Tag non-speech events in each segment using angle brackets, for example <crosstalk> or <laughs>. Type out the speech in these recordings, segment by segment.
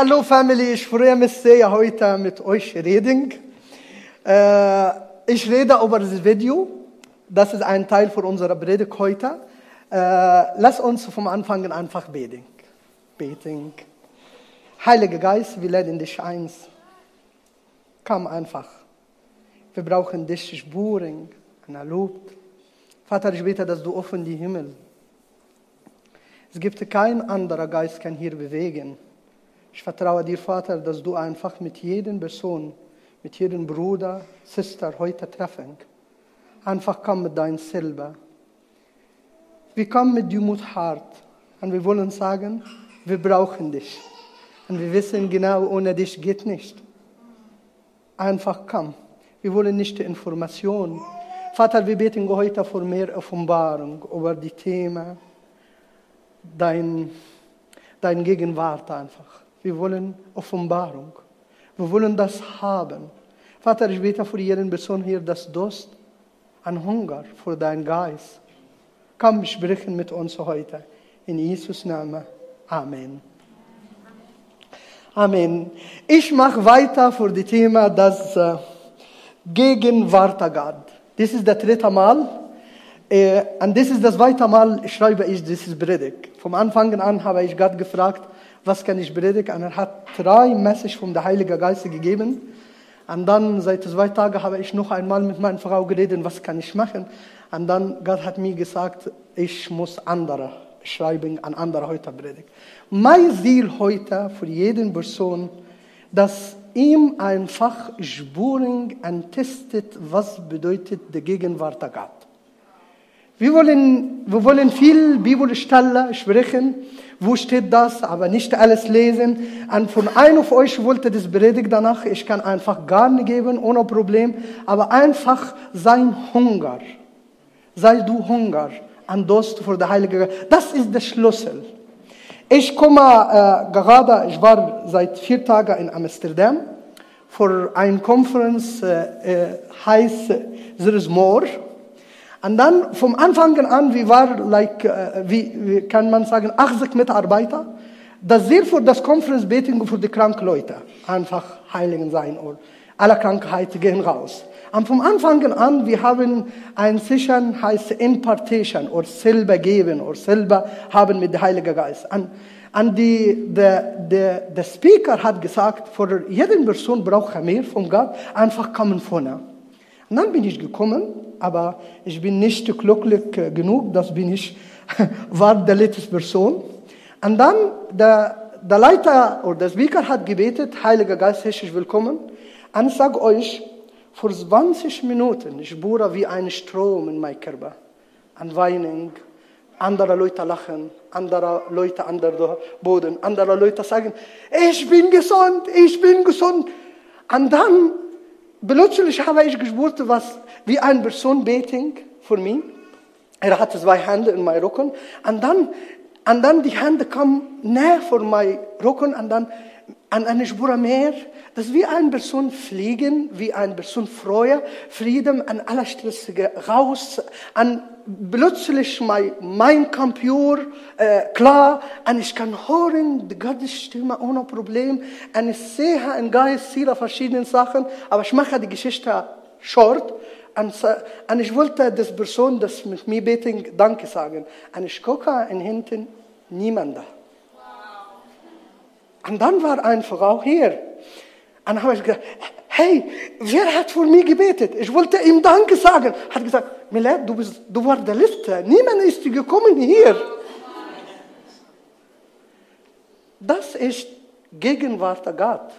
Hallo Family, ich freue mich sehr, heute mit euch reden. Äh, ich rede über das Video. Das ist ein Teil von unserer Predigt heute. Äh, lass uns vom Anfang an einfach beten. Beten. Heiliger Geist, wir laden dich ein. Komm einfach. Wir brauchen dich Spuren, ein Lob. Vater, ich bete, dass du offen die Himmel. Es gibt kein anderer Geist, kann hier bewegen. Ich vertraue dir, Vater, dass du einfach mit jedem Person, mit jedem Bruder, Sister heute treffen. Einfach komm mit deinem selber. Wir kommen mit Demut hart und wir wollen sagen, wir brauchen dich. Und wir wissen genau, ohne dich geht nicht. Einfach komm. Wir wollen nicht die Information. Vater, wir beten heute für mehr Offenbarung über die Themen, dein, dein Gegenwart einfach. Wir wollen Offenbarung. Wir wollen das haben. Vater, ich bete für jeden Person hier, das Durst an Hunger für deinen Geist. Komm, sprechen mit uns heute. In Jesus' Namen. Amen. Amen. Ich mache weiter für das Thema das äh, Gegenwart Gott. Das ist das dritte Mal. Äh, und das ist das zweite Mal, schreibe ich dieses Predigt. Vom Anfang an habe ich Gott gefragt, was kann ich predigen? Und er hat drei Messages vom Heiligen Geist gegeben. Und dann, seit zwei Tagen, habe ich noch einmal mit meiner Frau geredet, was kann ich machen? Und dann, Gott hat mir gesagt, ich muss andere schreiben, an andere heute predigen. Mein Ziel heute für jeden Person, dass ihm einfach Spuren und testet, was bedeutet die Gegenwart Gott. Wir wollen, wir wollen viel Bibelstellen sprechen. Wo steht das? Aber nicht alles lesen. Und von einem von euch wollte das Predigt danach. Ich kann einfach gar nicht geben, ohne Problem. Aber einfach sein Hunger. Sei du Hunger an Durst für den Heiligen Geist. Das ist der Schlüssel. Ich komme äh, gerade, ich war seit vier Tagen in Amsterdam für eine Konferenz, äh, äh, heißt There is More. Und dann vom Anfang an, wie war, like, uh, wie, wie, kann man sagen, 80 Mitarbeiter. Das sehr für das Conference Beting für die kranken Leute. Einfach heiligen sein und alle Krankheiten gehen raus. Und vom Anfang an, wir haben ein Session, heißt Impartation, oder selber geben, oder selber haben mit dem Heiligen Geist. Und, und die, der, der, der Speaker hat gesagt, für jede Person braucht er mehr von Gott, einfach kommen vorne. Und dann bin ich gekommen, aber ich bin nicht glücklich genug, das bin ich, <laughs> war der letzte Person. Und dann der, der Leiter oder der Speaker hat gebetet, Heiliger Geist, herzlich willkommen. Und ich sage euch, vor 20 Minuten, ich spüre wie ein Strom in meinem Körper. An Weinen, andere Leute lachen, andere Leute an der Boden, andere Leute sagen, ich bin gesund, ich bin gesund. Und dann Plötzlich habe ich gespürt, was wie eine Person beting für mich. Er hatte zwei Hände in meinem Rücken. Und dann, und dann die Hände kamen näher vor meinem Rücken und dann an eine Spur mehr, dass wie eine Person fliegen, wie eine Person freue, Frieden an aller Stress raus, an plötzlich mein, mein Computer äh, klar, und ich kann hören die Gottes Stimme ohne Problem, und ich sehe im Geist viele verschiedene Sachen, aber ich mache die Geschichte short, und ich wollte das Person, das mit mir beten, Danke sagen, und ich gucke in hinten, niemand da. Und dann war eine Frau hier. Und dann habe ich gesagt, hey, wer hat für mich gebetet? Ich wollte ihm Danke sagen. Hat gesagt, Milad, du, bist, du warst der Letzte. Niemand ist gekommen hier. Das ist Gegenwart Gott.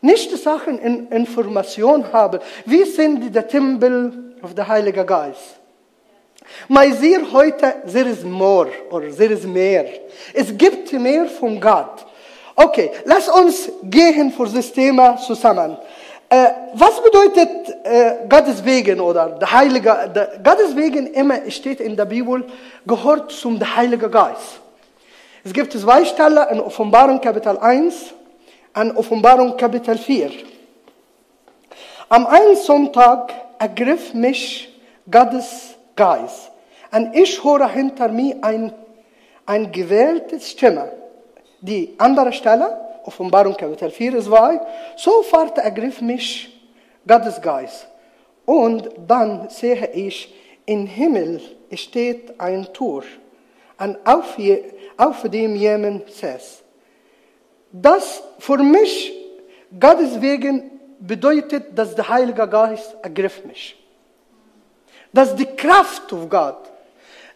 Nicht Sachen in Information haben. Wir sind der Tempel auf der Heilige Geist. Mein Ziel heute, there is more, oder there is mehr. Es gibt mehr von Gott. Okay, lass uns gehen für das Thema zusammen. Äh, was bedeutet äh, Gottes Wegen oder der Heilige, der, Gottes Wegen immer steht in der Bibel, gehört zum Heiligen Geist. Es gibt zwei Stellen in Offenbarung Kapitel 1 und Offenbarung Kapitel 4. Am einen Sonntag ergriff mich Gottes Geist und ich höre hinter mir ein, ein gewähltes Stimme die andere Stelle, Offenbarung Kapitel 4, 2, sofort ergriff mich Gottes Geist. Und dann sehe ich, im Himmel steht ein Tor, und auf, je, auf dem jemand saß. Das für mich, Gottes Wegen, bedeutet, dass der Heilige Geist ergriff mich. Das ist die Kraft von Gott.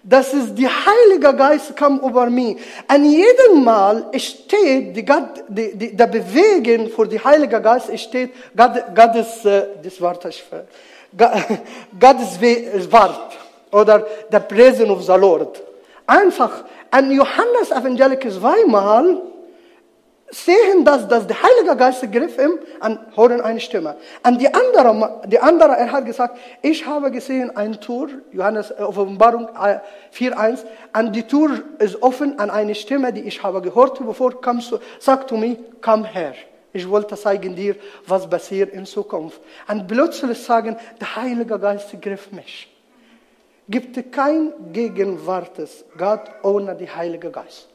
Das ist die Heilige Geist kam über mich. An jedem Mal steht die Gott, die, die, der Bewegen für die Heilige Geist steht Gott, Gottes, äh, das Wort, ich, <laughs> Gottes Wort oder der Presence of the Lord. Einfach an Johannes Evangelical zweimal sehen das, dass der Heilige Geist griff ihm und hören eine Stimme. Und die andere, die andere, er hat gesagt, ich habe gesehen ein Tor, Johannes äh, Offenbarung 4.1, und die Tür ist offen an eine Stimme, die ich habe gehört, bevor kommst du, sag zu mir, komm her. Ich wollte zeigen dir, was passiert in Zukunft. Und plötzlich sagen, der Heilige Geist griff mich. Gibt kein Gegenwartes Gott ohne die Heilige Geist.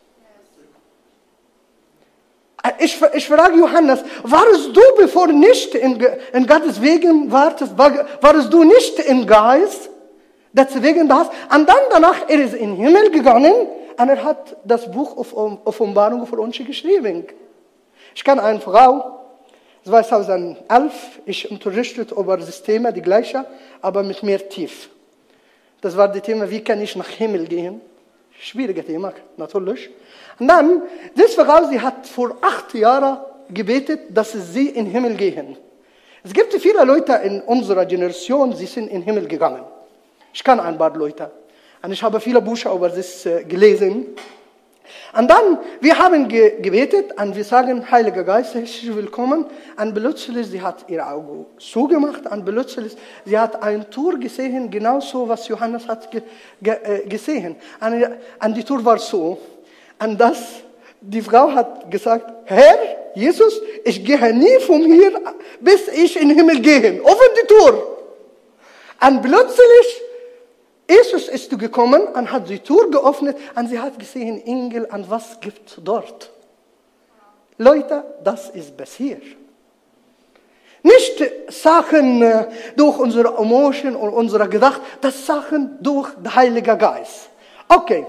Ich, ich frage Johannes, warst du, bevor nicht in, in Gottes Wegen wartest, war, warst du nicht im Geist? Deswegen das. Und dann danach, er ist in den Himmel gegangen und er hat das Buch auf Offenbarung für uns geschrieben. Ich kenne eine Frau, 2011, ich unterrichtet über Systeme, die gleiche, aber mit mehr Tief. Das war das Thema, wie kann ich nach Himmel gehen? Schwierige Thema, natürlich. Und dann, diese Frau, sie hat vor acht Jahren gebetet, dass sie in den Himmel gehen. Es gibt viele Leute in unserer Generation, sie sind in den Himmel gegangen. Ich kann ein paar Leute. Und ich habe viele Bücher über das äh, gelesen. Und dann, wir haben ge gebetet und wir sagen, Heiliger Geist, herzlich willkommen. Und plötzlich, sie hat ihre Augen zugemacht und plötzlich, sie hat ein Tor gesehen, genauso, was Johannes hat ge ge äh, gesehen. Und, und die Tor war so. Und das, die Frau hat gesagt, Herr, Jesus, ich gehe nie von hier, bis ich in den Himmel gehe. Offen die Tür. Und plötzlich, Jesus ist gekommen und hat die Tür geöffnet und sie hat gesehen, Engel, und was gibt dort? Leute, das ist passiert. Nicht Sachen äh, durch unsere Emotionen und unsere Gedacht, das Sachen durch den Heiligen Geist. Okay,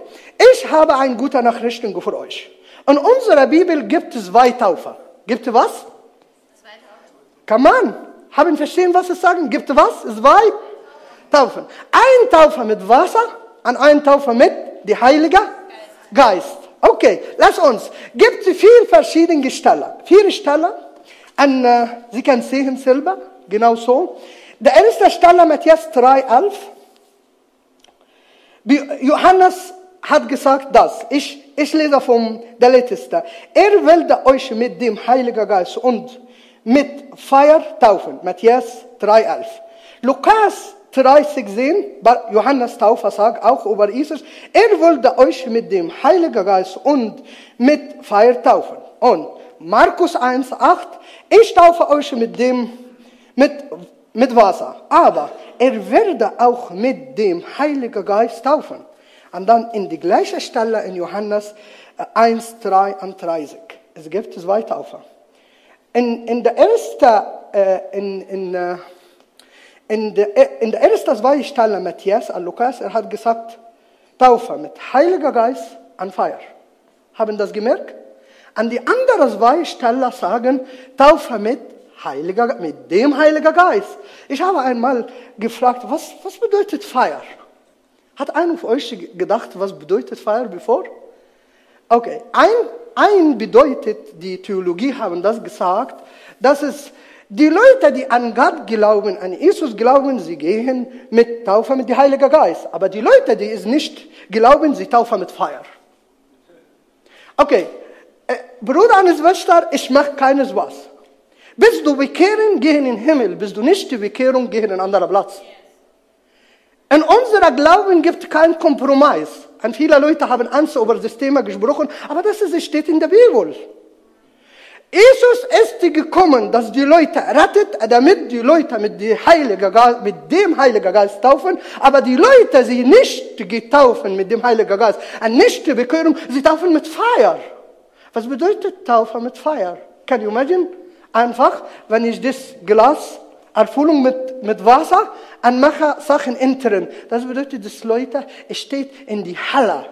ich habe eine gute Nachrichten für euch. In unserer Bibel gibt es zwei Taufer. Gibt es was? Zwei Taufen. Kann man? Haben verstehen, was es sagen? Gibt es was? Zwei Taufen. Ein Taufer mit Wasser und ein Taufer mit der Heilige Geist. Okay, lass uns. Gibt es vier verschiedene Stellen. Vier Stellen. Und äh, Sie können sehen selber, genau so. Der erste Stelle, Matthäus 3,11. Johannes hat gesagt das. Ich, ich lese vom der Letzte. Er will euch mit dem Heiligen Geist und mit Feuer taufen. Matthäus 3,11. Lukas 3,16, Johannes Taufer sagt auch über Jesus, er wollte euch mit dem Heiligen Geist und mit Feuer taufen. Und Markus 1,8, ich taufe euch mit dem, mit, mit Wasser. Aber er werde auch mit dem Heiligen Geist taufen. Und dann in die gleiche Stelle in Johannes 1, äh, 3 und 30. Es gibt zwei Taufer. In, in der ersten, äh, in, in, äh, in, der, ersten zwei Stellen Matthias Lukas, er hat gesagt, Taufe mit Heiliger Geist und Feuer. Haben das gemerkt? An die anderen zwei Stellen sagen, Taufe mit Heiliger, mit dem Heiligen Geist. Ich habe einmal gefragt, was, was bedeutet Feuer? Hat einer von euch gedacht, was bedeutet Feuer bevor? Okay, ein, ein bedeutet, die Theologie haben das gesagt, dass es die Leute, die an Gott glauben, an Jesus glauben, sie gehen mit Taufe mit dem Heiligen Geist. Aber die Leute, die es nicht glauben, sie taufen mit Feuer. Okay, äh, Bruder und Schwester, ich mache keines was. Bist du bekehren, geh in den Himmel. Bist du nicht die Bekehrung, geh in einen anderen Platz. In unserer Glauben gibt es keinen Kompromiss. Und viele Leute haben Angst über das Thema gesprochen, aber das steht in der Bibel. Jesus ist gekommen, dass die Leute rettet, damit die Leute mit, die Heilige mit dem Heiligen Geist taufen, aber die Leute, sie nicht getaufen mit dem Heiligen Geist, und nicht die Bekehrung, sie taufen mit Feuer. Was bedeutet Taufe mit Feuer? Can you imagine? Einfach, wenn ich das Glas Erfüllung mit, mit Wasser und mache Sachen intern. Das bedeutet, dass Leute steht in die Halle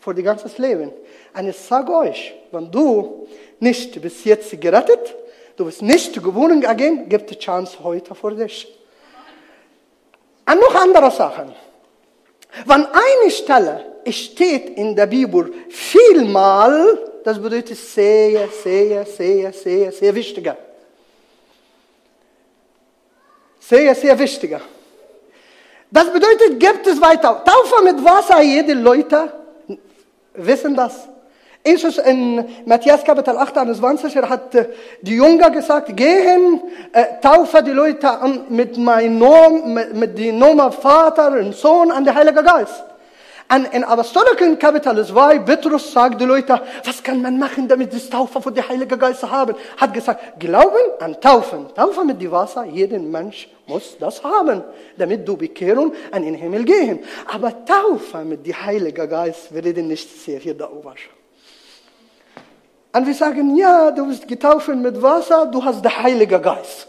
für ihr ganzes Leben. Und ich sage euch, wenn du nicht bis jetzt gerettet, du bist nicht geboren again, gibt die Chance heute für dich. Und noch andere Sachen. Wenn eine Stelle steht in der Bibel vielmal, das bedeutet sehr, sehr, sehr, sehr, sehr wichtiger. Sehr, sehr wichtiger. Das bedeutet, gibt es weiter. Taufe mit Wasser, jede Leute wissen das. Jesus in Matthäus Kapitel 8, 21, er hat äh, die Jünger gesagt, gehen, äh, taufe die Leute an mit meinem Namen, mit, mit dem Namen Vater und Sohn an den Heiligen Geist. Und in Apostoliken Kapitel 2, Petrus sagt die Leute, was kann man machen, damit sie Taufe von der Heilige Geist haben? Hat gesagt, Glauben an Taufen. Taufe mit dem Wasser, jeder Mensch muss das haben, damit du bekehren und in den Himmel gehen. Aber Taufe mit dem Heiligen Geist, wir reden nicht sehr hier darüber. Und wir sagen, ja, du bist getauft mit Wasser, du hast den Heiligen Geist.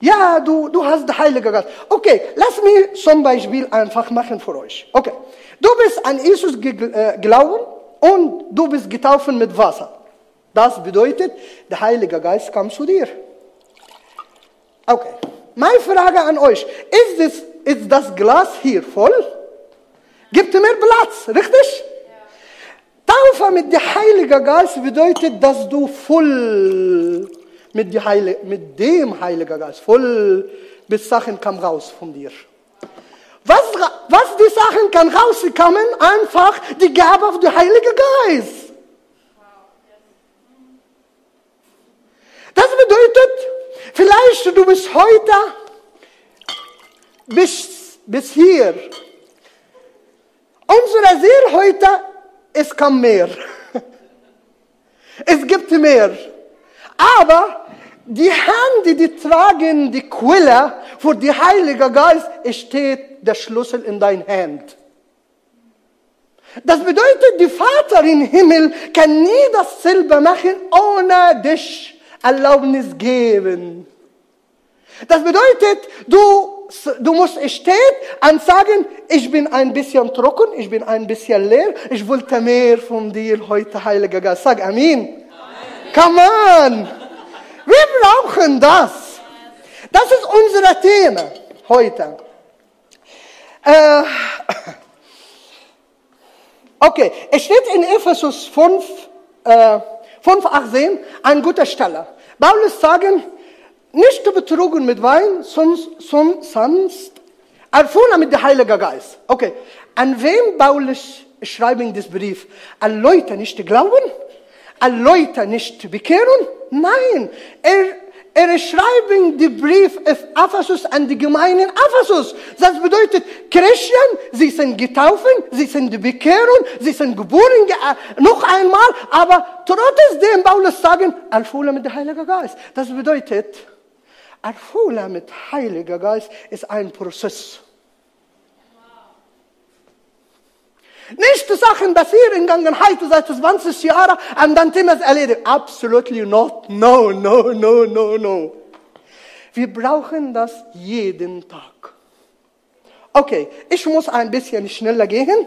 Ja, du, du hast den Heiligen Geist. Okay, lass mich zum Beispiel einfach machen für euch. Okay, du bist an Jesus geglaubt und du bist getauft mit Wasser. Das bedeutet, der Heilige Geist kam zu dir. Okay, meine Frage an euch, ist das, ist das Glas hier voll? Gibt mir Platz, richtig? Taufe mit dem Heiligen Geist bedeutet, dass du voll mit, mit dem Heiligen Geist, voll bis Sachen kam raus von dir. Was, was die Sachen kann rauskommen? Einfach die Gabe auf den Heiligen Geist. Das bedeutet, vielleicht du bist heute bis, bis hier. Unsere Seele heute es kam mehr. Es gibt mehr. Aber die Hände, die tragen die Quelle für die Heilige Geist, steht der Schlüssel in dein Hand. Das bedeutet, die Vater im Himmel kann nie dasselbe machen, ohne dich Erlaubnis geben. Das bedeutet, du du musst stehen und sagen, ich bin ein bisschen trocken, ich bin ein bisschen leer, ich wollte mehr von dir heute, Heiliger Geist. Sag Amen. Amen. Come on. Wir brauchen das. Das ist unser Thema heute. Äh, okay, es steht in Ephesus 5, äh, 5 18, an guter Stelle. Paulus sagen, nicht betrogen mit Wein, sonst, sonst, sonst erfüllen mit dem Heiligen Geist. Okay, an wem Paulus schreibt das Brief? An Leute nicht glauben? An Leute nicht bekehren? Nein, er, er schreibt den Brief auf Ephesus an die Gemeinde Ephesus. Das bedeutet, Christen, sie sind getauft, sie sind bekehren, sie sind geboren, noch einmal, aber trotzdem Paulus sagen, erfüllen mit dem Heiligen Geist. Das bedeutet, Erfüllen mit Heiliger Geist ist ein Prozess. Nicht Sachen passieren in Vergangenheit seit 20 Jahren und dann Thema ist erledigt. Absolutely not. No, no, no, no, no. Wir brauchen das jeden Tag. Okay, ich muss ein bisschen schneller gehen.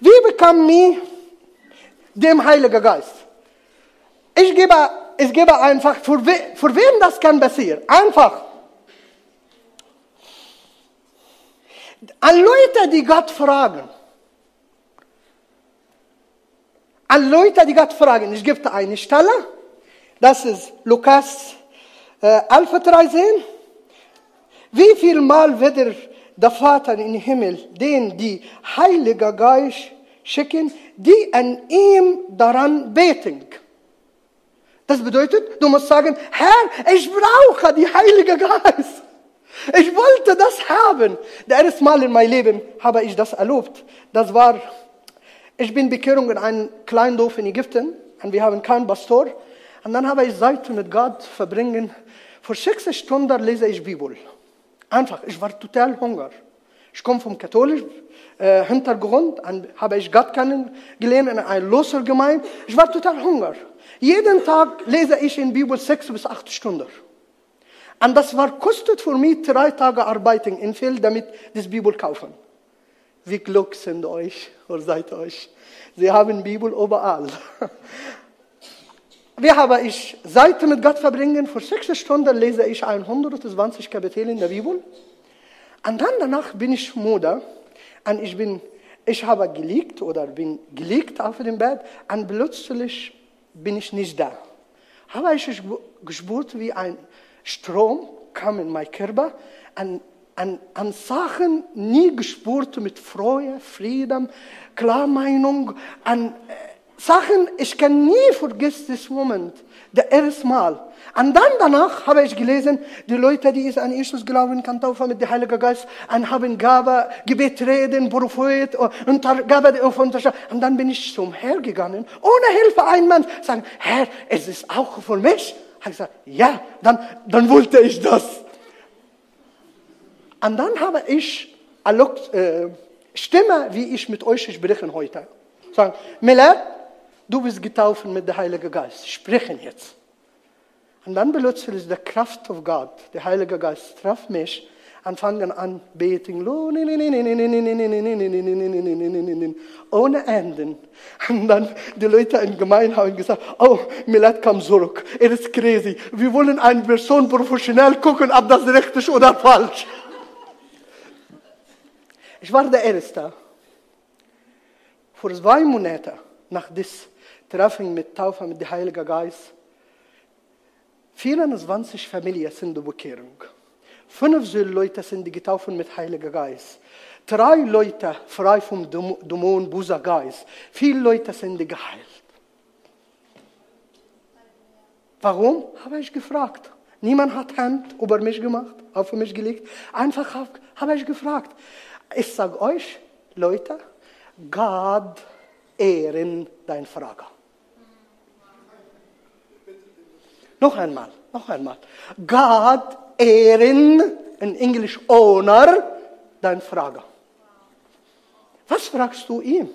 Wie bekommen wir dem Heiligen Geist? Ich gebe ich gebe einfach, für, we, für wem das kann passieren? Einfach. An Leute, die Gott fragen. An Leute, die Gott fragen. Ich gebe eine Stelle. Das ist Lukas äh, 11, 13. Wie viel Mal wird der Vater im Himmel den die Heilige Geist schicken, die an ihm daran beten? Das bedeutet, du musst sagen, Herr, ich brauche die Heilige Geist. Ich wollte das haben. Das erste Mal in meinem Leben habe ich das erlebt. Das war, ich bin Bekehrung in einem kleinen Dorf in Ägypten und wir haben keinen Pastor. Und dann habe ich Zeit mit Gott verbringen. Vor sechs Stunden lese ich Bibel. Einfach, ich war total Hunger. Ich komme vom katholischen äh, Hintergrund, und habe ich Gott kennengelernt in einer Losergemeinde. Ich war total hungrig. Jeden Tag lese ich in der Bibel sechs bis acht Stunden. Und das war kostet für mich drei Tage Arbeiten in Feld, damit das Bibel kaufen. Wie Glück sind euch oder seid euch. Sie haben Bibel überall. <laughs> Wir haben ich Zeit mit Gott verbringen. Für sechs Stunden lese ich 120 Kapitel in der Bibel. Und dann danach bin ich müde. Und ich bin, ich habe gelegt oder bin gelegt auf dem Bett. Und plötzlich bin ich nicht da. Habe ich gespürt, wie ein Strom kam in mein Körper. Und an, an Sachen nie gespürt mit Freude, Frieden, Klarmeinung, an äh, Sachen, ich kann nie vergessen diesen Moment, der erste Mal. Und dann danach habe ich gelesen, die Leute, die an Jesus glauben, kann taufen mit dem Heiligen Geist, und haben Gabe, Gebet reden, Prophet, und Gabe Unterschied. Und dann bin ich zum Herr gegangen, ohne Hilfe ein Mann, sagen, Herr, es ist auch für mich. Ich habe gesagt, ja, dann, dann wollte ich das. Und dann habe ich eine äh, Stimme, wie ich mit euch spreche heute. Sagen, Milad, du bist getauft mit dem Heiligen Geist. Sprechen jetzt. Und dann plötzlich ist die Kraft von Gott, der Heilige Geist, traf mich und fangen an beten, ohne Enden. Und dann die Leute in der Gemeinde haben gesagt, oh, Milad kam zurück, er ist crazy. Wir wollen eine Person professionell gucken, ob das richtig oder falsch. Ich war der Erste. Vor zwei Monaten nach diesem Treffen mit Taufe mit dem Heiligen Geist, 24 Familien sind in Bekehrung. Fünf Leute sind getauft mit Heiligen Geist. Drei Leute frei vom Dämon, böser Geist. Viele Leute sind geheilt. Warum? Habe ich gefragt. Niemand hat Hand über mich gemacht, auf mich gelegt. Einfach habe ich gefragt. Ich sage euch, Leute, Gott ehren dein Frage. Noch einmal, noch einmal. Gott ehren, in Englisch honor, dein Frage. Was fragst du ihm?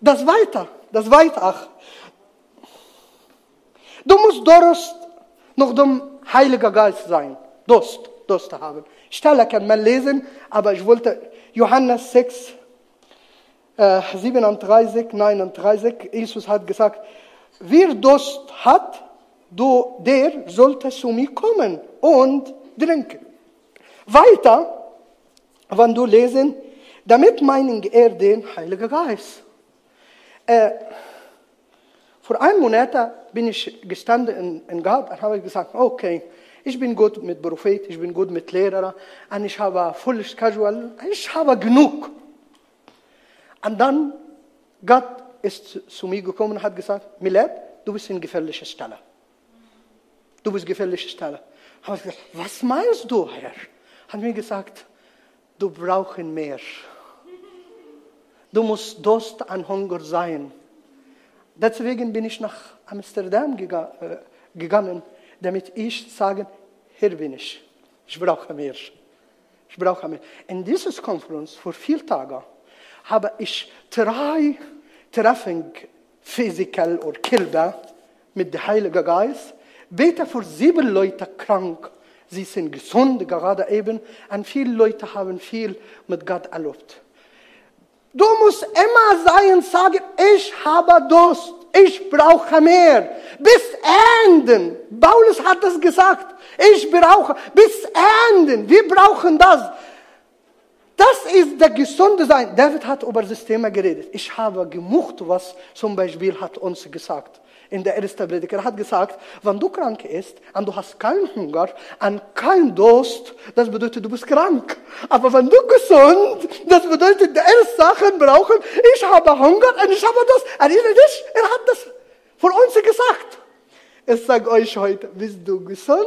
Das weiter, das weiter. Du musst Durst nach dem Heiligen Geist sein. Durst, Durst haben. Stelle kann man lesen, aber ich wollte Johannes 6, äh, 37, 39, Jesus hat gesagt, wer Durst hat, du, der sollte zu mir kommen und trinken. Weiter, wenn du lesen, damit meinen er den Heiligen Geist. Äh, vor einem Monat bin ich gestanden in, in Gott und habe gesagt, okay, ich bin gut mit Prophet, ich bin gut mit Lehrer, und ich habe voll casual, ich habe genug. Und dann, Gott ist zu mir gekommen und hat gesagt, Milad, du bist in gefährlicher Stelle. Du bist in gefährlicher Stelle. Habe ich gesagt, was meinst du, Herr? Hat mir gesagt, du brauchst mehr. Du musst Durst an Hunger sein. Deswegen bin ich nach Amsterdam äh, gegangen damit ich sage, hier bin ich. Ich brauche mehr. Ich brauche mehr. In dieser Konferenz vor vier Tagen habe ich drei Treffen physical oder Kilder mit dem Heiligen Geist. Bete für sieben Leute krank. Sie sind gesund gerade eben. Und viele Leute haben viel mit Gott erlebt. Du musst immer sein, sagen, ich habe Durst, ich brauche mehr. Bis Enden. Paulus hat das gesagt. Ich brauche bis Enden. Wir brauchen das. Das ist der gesunde Sein. David hat über das Thema geredet. Ich habe gemucht, was zum Beispiel hat uns gesagt in der ersten Predigt. Er hat gesagt, wenn du krank bist und du hast keinen Hunger und keinen Durst, das bedeutet, du bist krank. Aber wenn du gesund, das bedeutet, die erste Sachen brauchen, ich habe Hunger und ich habe das. Erinnere dich, er hat das von uns gesagt. Ich sage euch heute, bist du gesund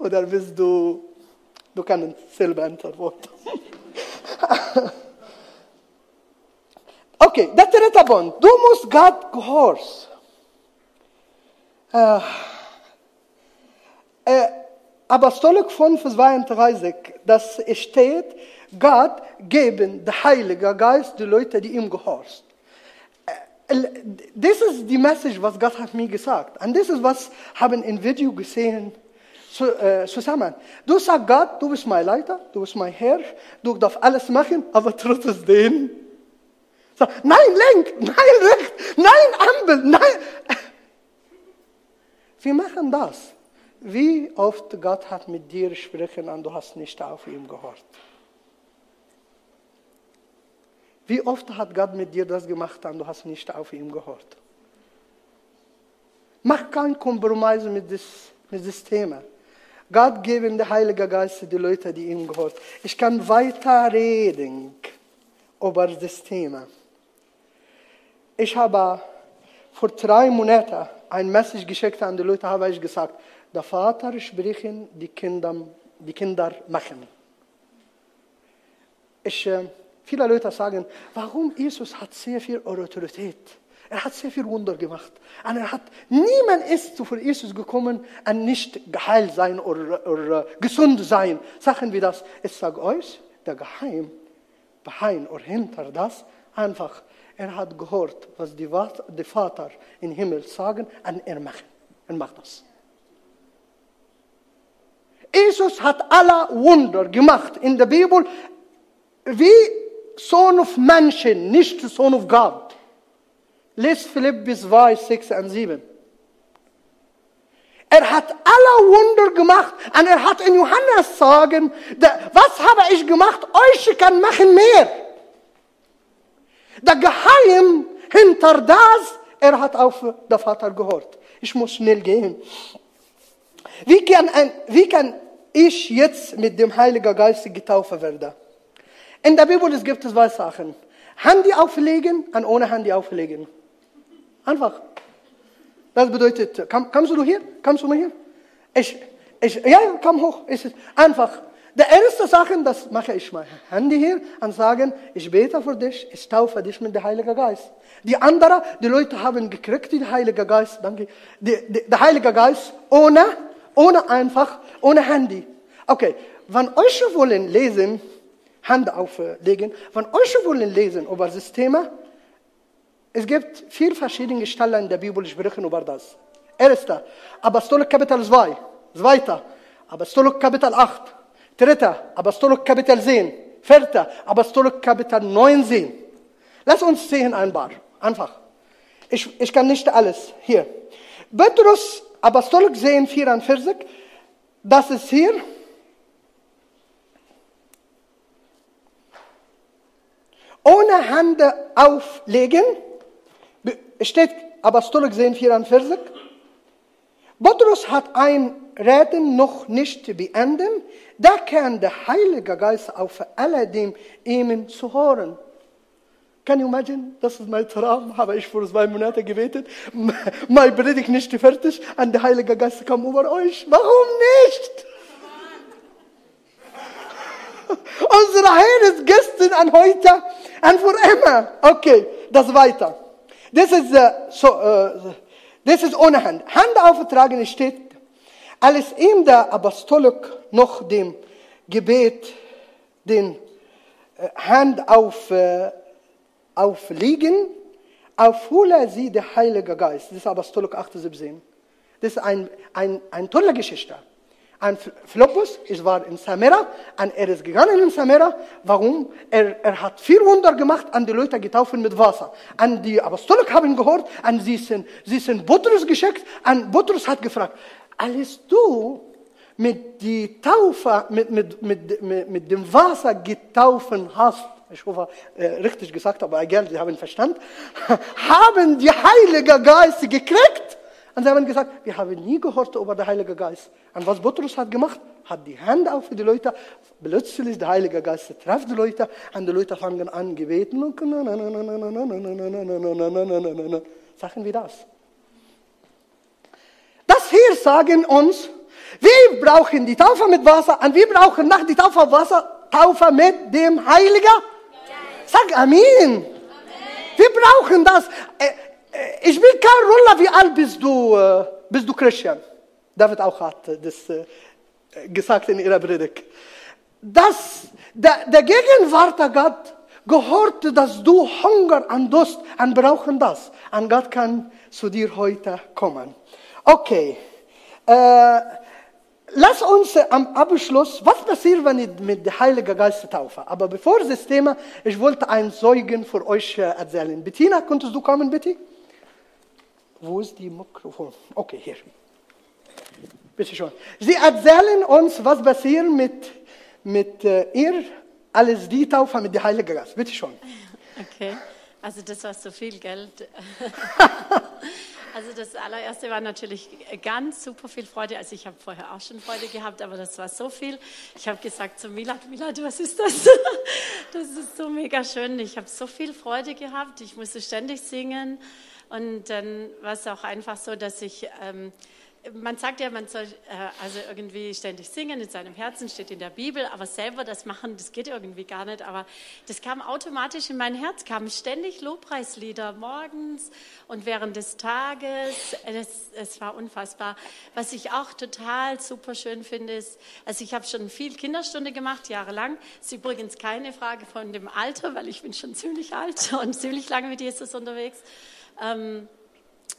oder bist du, du kannst selber antworten. <laughs> okay, der dritte Bund. Du musst Gott gehorchen. Äh, äh, Apostolik 5, 32, das steht, Gott geben der Heilige Geist die Leute, die ihm gehorcht. Das ist die Message, was Gott hat mir gesagt. Und das ist, was haben im Video gesehen zusammen. Du sagst Gott, du bist mein Leiter, du bist mein Herr, du darfst alles machen, aber trotzdem. Sag, nein, lenk, nein, recht, nein, Ampel, nein. Wir machen das. Wie oft Gott hat mit dir gesprochen und du hast nicht auf ihm gehört. Wie oft hat Gott mit dir das gemacht und du hast nicht auf ihm gehört. Mach keinen Kompromiss mit diesem mit das Thema. Gott geben der Heilige Geist die Leute, die ihm gehört. Ich kann weiter reden über das Thema. Ich habe vor drei Monaten ein Message geschickt an die Leute, habe ich gesagt, der Vater sprechen, die Kinder, die Kinder machen. Ich, äh, viele Leute sagen, warum Jesus hat sehr viel Autorität. Er hat sehr viel Wunder gemacht. Und er hat, niemand ist zu Jesus gekommen und nicht geheilt sein oder, oder gesund sein. Sagen wir das. Ich sage euch, der Geheim, behind oder hinter das, einfach, er hat gehört, was die, Vater im Himmel sagen und er macht. Er macht das. Jesus hat alle Wunder gemacht in der Bibel, wie Sohn of Menschen, nicht Sohn of God. Lies Philippus 2, 6 und 7. Er hat alle Wunder gemacht und er hat in Johannes sagen, was habe ich gemacht? Euch kann machen mehr. Der Geheim hinter das, er hat auf den Vater gehört. Ich muss schnell gehen. Wie kann, ein, wie kann ich jetzt mit dem Heiligen Geist getauft werden? In der Bibel gibt es zwei Sachen. Handy auflegen und ohne Handy auflegen. Einfach. Das bedeutet, komm, kommst du hier? Kommst du hier? Ich, ich, ja, komm hoch. Ich, einfach. Die erste Sache, das mache ich mein Handy hier und sagen, ich bete für dich, ich taufe dich mit dem Heiligen Geist. Die andere, die Leute haben gekriegt, den Heiligen Geist, danke, der Heilige Geist ohne, ohne einfach, ohne Handy. Okay, wenn euch wollen lesen, Hand auflegen, wenn euch wollen lesen über das Thema, es gibt vier verschiedene Stellen in der Bibel, die sprechen über das. Erster, Apostolik Kapitel 2. Zweiter, Apostolik Kapitel 8. Dritter, Apostolik Kapitel 10. Vierter, Apostolik Kapitel 19. Lass uns sehen ein paar. Einfach. Ich, ich kann nicht alles. Hier. Petrus, Apostolik 10, 44. Das ist hier. Ohne Hände auflegen steht Apostolik 10, 44. Petrus hat ein Reden noch nicht beendet, da kann der Heilige Geist auf alle dem ihm zu hören. Can you imagine? Das ist mein Traum, habe ich vor zwei Monaten gebetet. <laughs> Mein Predigt nicht fertig und der Heilige Geist kam über euch. Warum nicht? <laughs> Unser Herr ist gestern und heute und für immer. Okay, das weiter. Das ist, uh, so, uh, das ist ohne Hand. Hand aufgetragen steht, als ihm der Apostolik noch dem Gebet den uh, Hand auf, uh, auflegen, aufhole sie der Heilige Geist. Das ist Apostolik 17. Das ist eine ein, ein tolle Geschichte. Ein Philippus, es war in Samera, und er ist gegangen in Samera. Warum? Er, er hat vier Wunder gemacht, an die Leute getauft mit Wasser. An die Apostolik haben gehört, und sie sind, sie sind Butrus geschickt, und Butrus hat gefragt, alles du mit die Taufe, mit, mit, mit, mit, mit dem Wasser getaufen hast, ich hoffe, äh, richtig gesagt, aber egal, Sie haben verstanden, <laughs> haben die Heilige Geist gekriegt. Und sie haben gesagt, wir haben nie gehört über den Heiligen Geist. Und was Petrus hat gemacht, hat die Hände auf die Leute, plötzlich der Heilige Geist trifft die Leute und die Leute fangen an gebeten und sagen wir das. Das hier sagen uns, wir brauchen die Taufe mit Wasser und wir brauchen nach die Taufe Wasser, Taufe mit dem Heiligen. Sag Amen. Amen. Wir brauchen das. Ich spiele keine Rolle, wie alt bist du, bist du Christian. David auch hat das äh, gesagt in ihrer Predigt. Das, der, der Gegenwart der Gott gehört, dass du Hunger und Durst und brauchen das. Und Gott kann zu dir heute kommen. Okay. Äh, lass uns am Abschluss, was passiert, wenn ich mit dem Heiligen Geist taufe? Aber bevor das Thema, ich wollte ein Zeugen für euch erzählen. Bettina, könntest du kommen, bitte? Wo ist die Mikrofon? Okay, hier. Bitte schon. Sie erzählen uns, was passiert mit, mit äh, ihr, alles die Taufe mit dem Heiligen Geist. Bitte schon. Okay, also das war so viel Geld. <laughs> Also das allererste war natürlich ganz super viel Freude. Also ich habe vorher auch schon Freude gehabt, aber das war so viel. Ich habe gesagt zu Milad, Milad, was ist das? <laughs> Das ist so mega schön. Ich habe so viel Freude gehabt. Ich musste ständig singen. Und dann war es auch einfach so, dass ich ähm, man sagt ja, man soll äh, also irgendwie ständig singen in seinem Herzen, steht in der Bibel, aber selber das machen, das geht irgendwie gar nicht. Aber das kam automatisch in mein Herz, kamen ständig Lobpreislieder morgens und während des Tages. Es, es war unfassbar. Was ich auch total super schön finde, ist, also ich habe schon viel Kinderstunde gemacht, jahrelang. Ist übrigens keine Frage von dem Alter, weil ich bin schon ziemlich alt und ziemlich lange mit Jesus unterwegs. Ähm,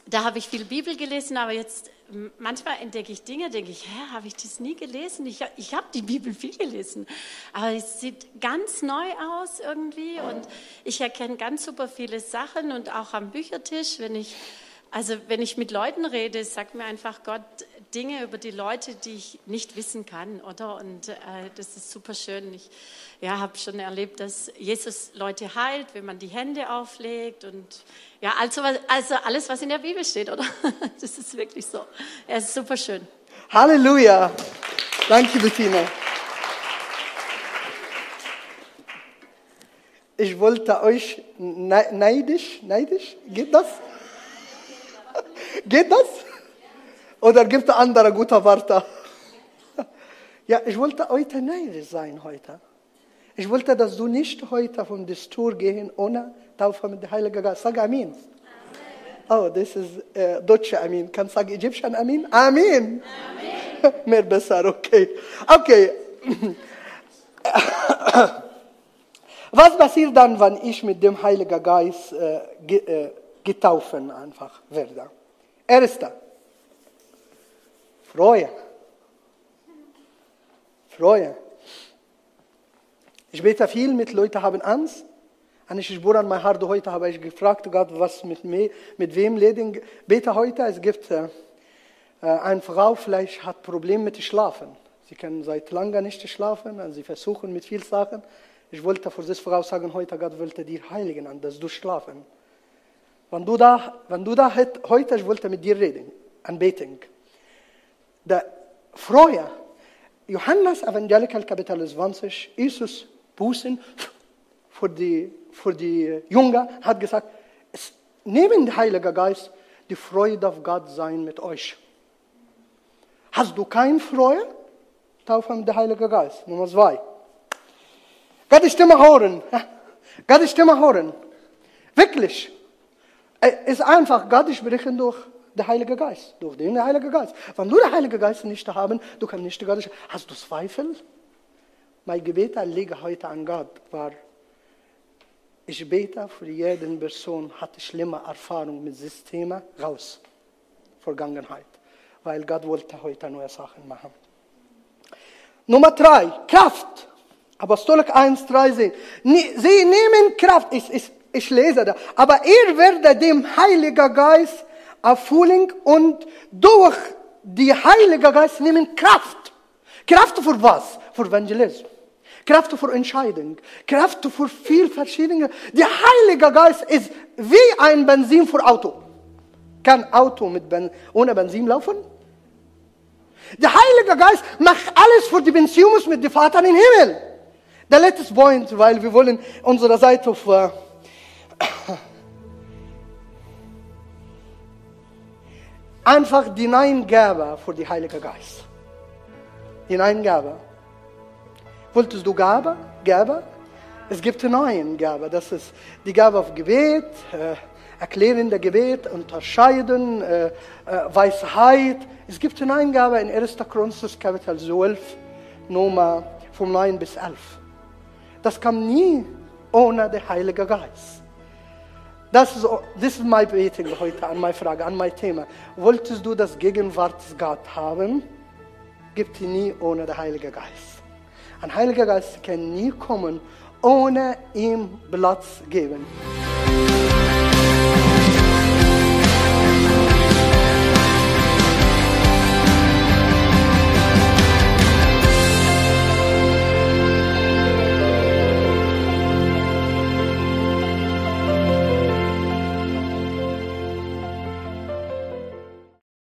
da habe ich viel Bibel gelesen, aber jetzt manchmal entdecke ich Dinge, denke ich, hä, habe ich das nie gelesen? Ich, ich habe die Bibel viel gelesen, aber es sieht ganz neu aus irgendwie und ich erkenne ganz super viele Sachen und auch am Büchertisch, wenn ich also wenn ich mit Leuten rede, sagt mir einfach Gott Dinge über die Leute, die ich nicht wissen kann, oder? Und äh, das ist super schön. Ich ja, habe schon erlebt, dass Jesus Leute heilt, wenn man die Hände auflegt und ja, also, also alles, was in der Bibel steht, oder? <laughs> Das ist wirklich so. Es ist super schön. Halleluja. Danke, Bettina. Ich wollte euch neidisch, neidisch, geht das? <laughs> Geht das? Oder gibt es andere gute Wörter? <laughs> Ja, ich wollte heute neidisch sein heute. Ich wollte, dass du nicht heute von der Tour gehen ohne Taufe mit dem Heiligen Geist. Sag Amen. Oh, das ist äh, deutsche. Kannst du sagen ägyptischen? Amen. Amen. <laughs> Mehr besser, okay. Okay. <coughs> Was passiert dann, wenn ich mit dem Heiligen Geist äh, äh, getaufen einfach werde? Erster. Freue. Freue. Ich bete viel mit Leuten haben Angst. Und ich spüre an mein Hart heute, habe ich gefragt, Gott, was mit mir, mit wem leben. Bete heute, es gibt äh, äh, eine Frau, vielleicht hat Probleme mit Schlafen. Sie kann seit langem nicht schlafen und sie versuchen mit vielen Sachen. Ich wollte für diese Frau sagen, heute Gott wollte dir heiligen, dass du schlafen. Wenn du da, wenn du da heute, ich wollte mit dir reden, anbeten. Der Freue, Johannes Evangelical Kapitel 20, Jesus Bußen für die, für die Jünger, hat gesagt, neben dem Heiligen Geist die Freude auf Gott sein mit euch. Hast du keine Freude? Taufe mit dem Heiligen Geist. Nummer zwei. Gottes Stimme hören. Gottes Stimme hören. Wirklich. Es ist einfach, Gott sprechen durch den Heiligen Geist. Durch den Heiligen Geist. Wenn du den Heiligen Geist nicht haben, du kannst nicht Gott. Hast du Zweifel? Mein Gebet liegt heute an Gott war, ich bete für jede Person, hat schlimme Erfahrungen mit Systemen raus. Vergangenheit. Weil Gott wollte heute neue Sachen machen. Nummer drei, Kraft. Apostolik 1, 3 sehen. Sie nehmen Kraft. Ich, ich, ich lese da. Aber ihr werdet dem Heiligen Geist erfüllen und durch die Heilige Geist nehmen Kraft. Kraft für was? Für Evangelismus. Kraft für Entscheidung, Kraft für viel verschiedene. Der Heilige Geist ist wie ein Benzin für Auto. Kann Auto mit ben, ohne Benzin laufen? Der Heilige Geist macht alles für die Beziehung mit dem Vater im Himmel. Der letzte Point, weil wir wollen unsere Seite auf einfach die Neingabe für die Heilige Geist. Die Neingabe. Wolltest du Gabe? Gabe? Es gibt neun Gabe. Das ist die Gabe auf Gebet, äh, erklärende Gebet, unterscheiden, äh, äh, Weisheit. Es gibt eine Eingabe in 1. Chronisches Kapitel 12, Nummer von 9 bis 11. Das kam nie ohne den Heiligen Geist. Das ist, das ist mein Beten heute an meine Frage, an mein Thema. Wolltest du das Gegenwart Gott haben? Gibt ihn nie ohne den Heiligen Geist. Ein Heiliger Geist kann nie kommen, ohne ihm Platz geben.